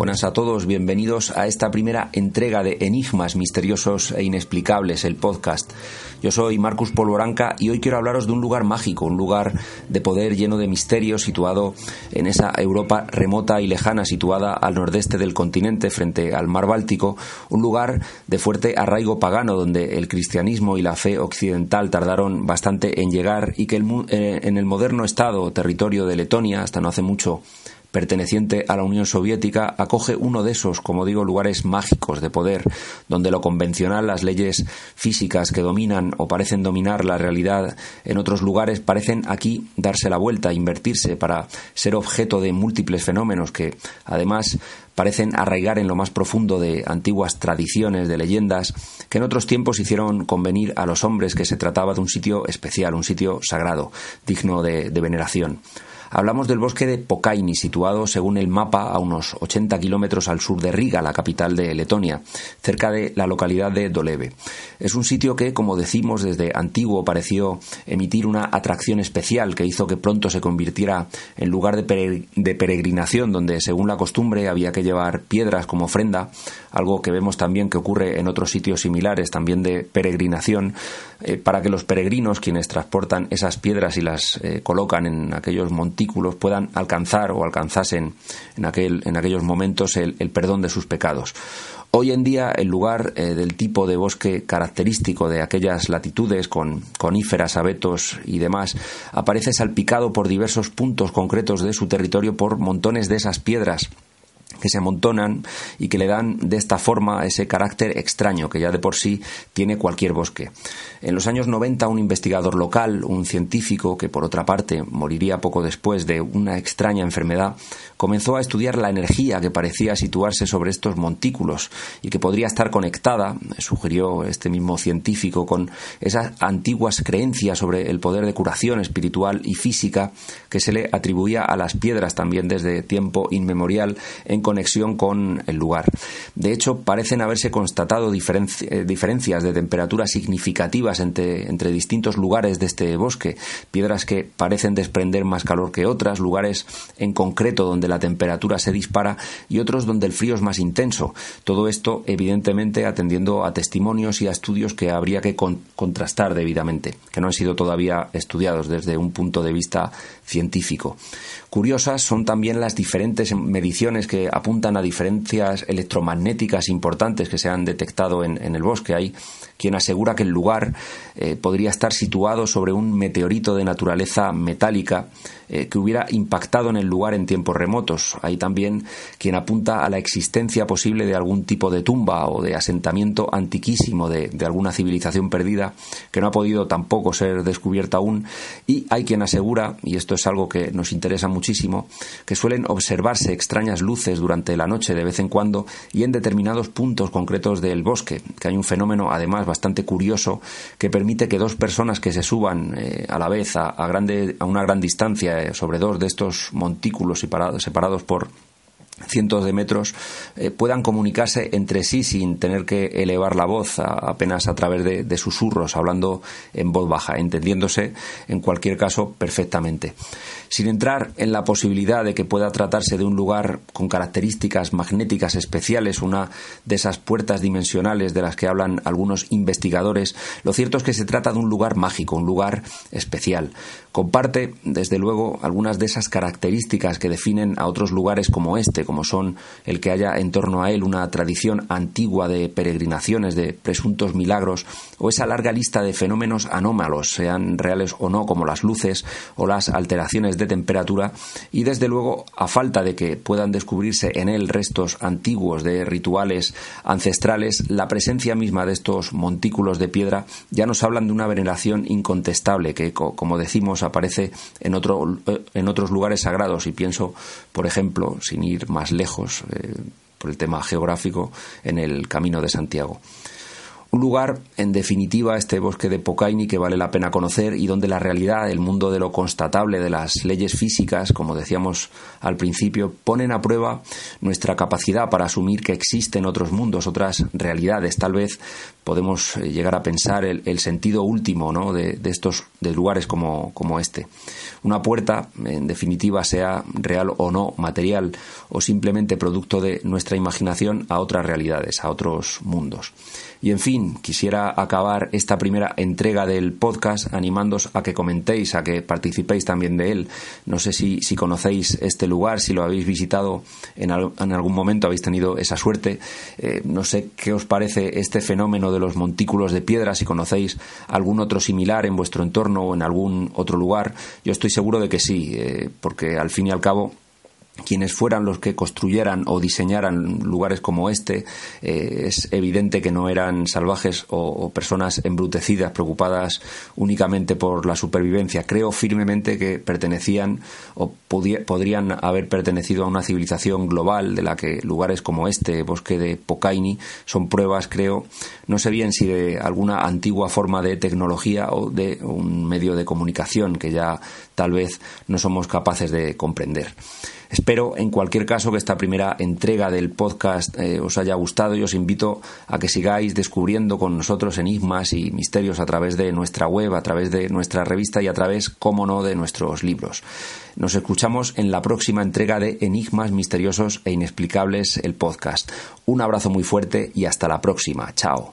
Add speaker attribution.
Speaker 1: Buenas a todos, bienvenidos a esta primera entrega de Enigmas Misteriosos e Inexplicables, el podcast. Yo soy Marcus Polvoranca y hoy quiero hablaros de un lugar mágico, un lugar de poder lleno de misterios situado en esa Europa remota y lejana, situada al nordeste del continente, frente al mar Báltico, un lugar de fuerte arraigo pagano donde el cristianismo y la fe occidental tardaron bastante en llegar y que eh, en el moderno estado territorio de Letonia, hasta no hace mucho, perteneciente a la Unión Soviética, acoge uno de esos, como digo, lugares mágicos de poder, donde lo convencional, las leyes físicas que dominan o parecen dominar la realidad en otros lugares, parecen aquí darse la vuelta, invertirse para ser objeto de múltiples fenómenos que, además, parecen arraigar en lo más profundo de antiguas tradiciones, de leyendas, que en otros tiempos hicieron convenir a los hombres que se trataba de un sitio especial, un sitio sagrado, digno de, de veneración. Hablamos del bosque de Pokaini, situado según el mapa a unos 80 kilómetros al sur de Riga, la capital de Letonia, cerca de la localidad de Doleve. Es un sitio que, como decimos, desde antiguo pareció emitir una atracción especial que hizo que pronto se convirtiera en lugar de, peregrinación, donde según la costumbre había que llevar piedras como ofrenda, algo que vemos también que ocurre en otros sitios similares, también de peregrinación, eh, para que los peregrinos, quienes transportan esas piedras y las eh, colocan en aquellos montes puedan alcanzar o alcanzasen en, aquel, en aquellos momentos el, perdón de sus pecados. Hoy en día el lugar eh, del tipo de bosque característico de aquellas latitudes con coníferas, abetos y demás aparece salpicado por diversos puntos concretos de su territorio por montones de esas piedras que se amontonan y que le dan de esta forma ese carácter extraño que ya de por sí tiene cualquier bosque. En los años 90 un investigador local, un científico que por otra parte moriría poco después de una extraña enfermedad, comenzó a estudiar la energía que parecía situarse sobre estos montículos y que podría estar conectada, sugirió este mismo científico, con esas antiguas creencias sobre el poder de curación espiritual y física que se le atribuía a las piedras también desde tiempo inmemorial en conexión con el lugar. De hecho, parecen haberse constatado eh, diferencias de temperatura significativas entre distintos lugares de este bosque, piedras que parecen desprender más calor que otras, lugares en concreto donde la temperatura se dispara y otros donde el frío es más intenso. Todo esto, evidentemente, atendiendo a testimonios y a estudios que habría que contrastar debidamente, que no han sido todavía estudiados desde un punto de vista científico. Curiosas son también las diferentes mediciones que apuntan a diferencias electromagnéticas importantes que se han detectado en, el bosque. Hay quien asegura que el lugar eh, podría estar situado sobre un meteorito de naturaleza metálica eh, que hubiera impactado en el lugar en tiempos remotos. Hay también quien apunta a la existencia posible de algún tipo de tumba o de asentamiento antiquísimo de, de alguna civilización perdida que no ha podido tampoco ser descubierta aún. Y hay quien asegura, y esto es algo que nos interesa muchísimo, que suelen observarse extrañas luces durante la noche de vez en cuando y en determinados puntos concretos del bosque, que hay un fenómeno además bastante curioso que permite que dos personas que se suban eh, a la vez a, grande, a una gran distancia sobre dos de estos montículos separados por cientos de metros eh, puedan comunicarse entre sí sin tener que elevar la voz apenas a través de, susurros, hablando en voz baja, entendiéndose en cualquier caso perfectamente. Sin entrar en la posibilidad de que pueda tratarse de un lugar con características magnéticas especiales, una de esas puertas dimensionales de las que hablan algunos investigadores, lo cierto es que se trata de un lugar mágico, un lugar especial. Comparte, desde luego, algunas de esas características que definen a otros lugares como este, como son el que haya en torno a él una tradición antigua de peregrinaciones, de presuntos milagros, o esa larga lista de fenómenos anómalos, sean reales o no, como las luces o las alteraciones de temperatura, y desde luego, a falta de que puedan descubrirse en él restos antiguos de rituales ancestrales, la presencia misma de estos montículos de piedra ya nos hablan de una veneración incontestable que, como decimos, aparece en, otro, eh, en otros lugares sagrados. Y pienso, por ejemplo, sin ir más lejos, eh, por el tema geográfico, en el Camino de Santiago. Un lugar, en definitiva, este bosque de Pocaini que vale la pena conocer y donde la realidad, el mundo de lo constatable, de las leyes físicas, como decíamos al principio, ponen a prueba nuestra capacidad para asumir que existen otros mundos, otras realidades. Tal vez podemos eh, llegar a pensar el, sentido último ¿no? de, estos de lugares como, como este. Una puerta, en definitiva, sea real o no, material o simplemente producto de nuestra imaginación a otras realidades, a otros mundos. Y en fin, quisiera acabar esta primera entrega del podcast animándos a que comentéis, a que participéis también de él. No sé si, si conocéis este lugar, si lo habéis visitado en, en algún momento, habéis tenido esa suerte. Eh, no sé qué os parece este fenómeno de los montículos de piedra, si conocéis algún otro similar en vuestro entorno o en algún otro lugar. Yo estoy seguro de que sí, eh, porque al fin y al cabo quienes fueran los que construyeran o diseñaran lugares como este, eh, es evidente que no eran salvajes o, personas embrutecidas, preocupadas únicamente por la supervivencia. Creo firmemente que pertenecían o podrían haber pertenecido a una civilización global de la que lugares como este, bosque de Pocaini, son pruebas, creo, no sé bien si de alguna antigua forma de tecnología o de un medio de comunicación que ya tal vez no somos capaces de comprender. Espero, en cualquier caso, que esta primera entrega del podcast eh, os haya gustado y os invito a que sigáis descubriendo con nosotros enigmas y misterios a través de nuestra web, a través de nuestra revista y a través, como no, de nuestros libros. Nos escuchamos en la próxima entrega de Enigmas Misteriosos e Inexplicables, el podcast. Un abrazo muy fuerte y hasta la próxima. Chao.